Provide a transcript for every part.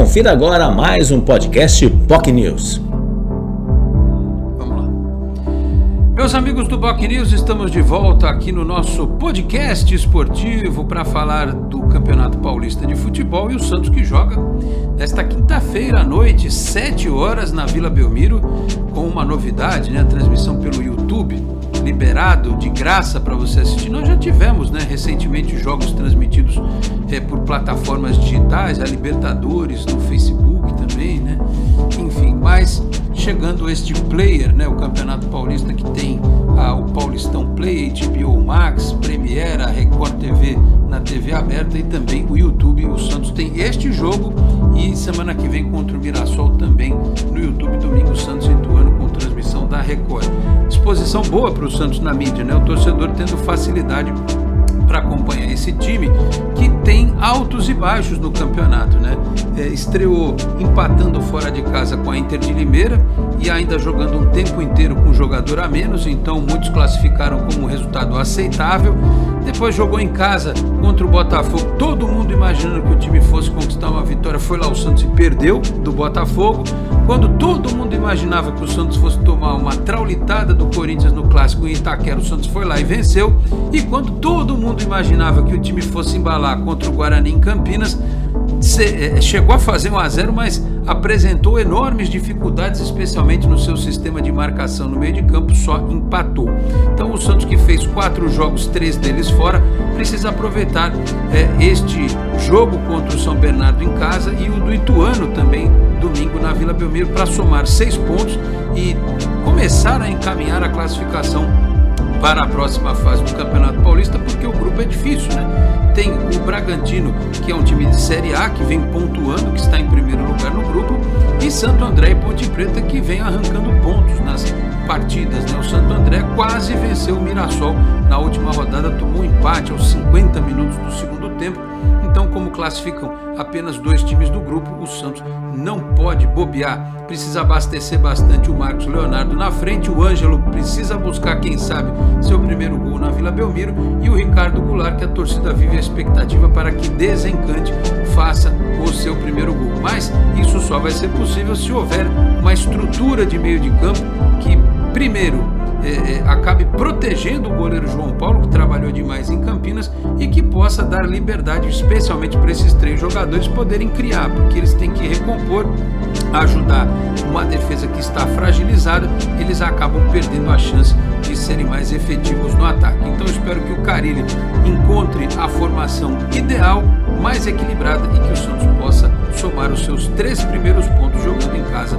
Confira agora mais um podcast POC News. Vamos lá. Meus amigos do POC News, estamos de volta aqui no nosso podcast esportivo para falar do Campeonato Paulista de Futebol e o Santos que joga nesta quinta-feira à noite, 7 horas, na Vila Belmiro, com uma novidade, né? A transmissão pelo YouTube liberado de graça para você assistir. Nós já tivemos, né, recentemente jogos transmitidos é, por plataformas digitais, a Libertadores no Facebook também, né? Enfim, mas chegando este player, né, o Campeonato Paulista que tem ah, o Paulistão Play, HBO Max, Premiere, a Record TV na TV aberta e também o YouTube. O Santos tem este jogo e semana que vem contra o Mirassol também no YouTube, domingo Santos Ituano com transmissão da Record. Disposição boa para o Santos na mídia, né? O torcedor tendo facilidade para acompanhar esse time que baixos no campeonato, né? É, estreou empatando fora de casa com a Inter de Limeira e ainda jogando um tempo inteiro com um jogador a menos, então muitos classificaram como um resultado aceitável. Depois jogou em casa contra o Botafogo, todo mundo imaginando que o time fosse conquistar uma vitória, foi lá o Santos e perdeu do Botafogo. Quando todo mundo imaginava que o Santos fosse tomar uma traulitada do Corinthians no clássico em Itaquera, o Santos foi lá e venceu. E quando todo mundo imaginava que o time fosse embalar contra o Guarani em Campinas, é, chegou a fazer 1 a 0, mas apresentou enormes dificuldades, especialmente no seu sistema de marcação no meio de campo, só empatou. Então o Santos que fez quatro jogos, três deles fora, precisa aproveitar é, este jogo contra o São Bernardo em casa e o do Ituano também domingo na Vila Belmiro para somar seis pontos e começar a encaminhar a classificação para a próxima fase do Campeonato Paulista, porque o grupo é difícil, né? Tem o Bragantino, que é um time de Série A, que vem pontuando, que está em primeiro lugar no grupo, e Santo André e Ponte Preta, que vem arrancando pontos nas partidas, né? O Santo André quase venceu o Mirassol na última rodada, tomou um empate aos 50 minutos do segundo tempo. Então, como classificam apenas dois times do grupo, o Santos não pode bobear. Precisa abastecer bastante o Marcos Leonardo na frente. O Ângelo precisa buscar, quem sabe, seu primeiro gol na Vila Belmiro. E o Ricardo Goulart, que a torcida vive a expectativa para que desencante, faça o seu primeiro gol. Mas isso só vai ser possível se houver uma estrutura de meio de campo que, primeiro, é, é, acabe protegendo o goleiro João Paulo, que trabalhou demais em Campinas, e que possa dar liberdade, especialmente para esses três jogadores poderem criar, porque eles têm que recompor, ajudar uma defesa que está fragilizada, eles acabam perdendo a chance de serem mais efetivos no ataque. Então espero que o Carilli encontre a formação ideal, mais equilibrada e que o Santos possa somar os seus três primeiros pontos jogando em casa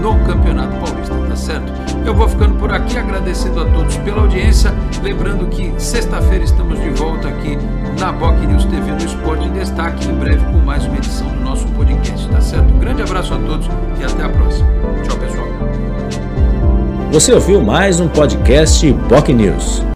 no Campeonato Paulista, tá certo? Eu vou ficando por aqui agradecendo a todos pela audiência, lembrando que sexta-feira estamos de volta aqui na Boc News TV no Esporte em Destaque, em breve com mais uma edição do nosso podcast, tá certo? Grande abraço a todos e até a próxima. Tchau, pessoal. Você ouviu mais um podcast POC News.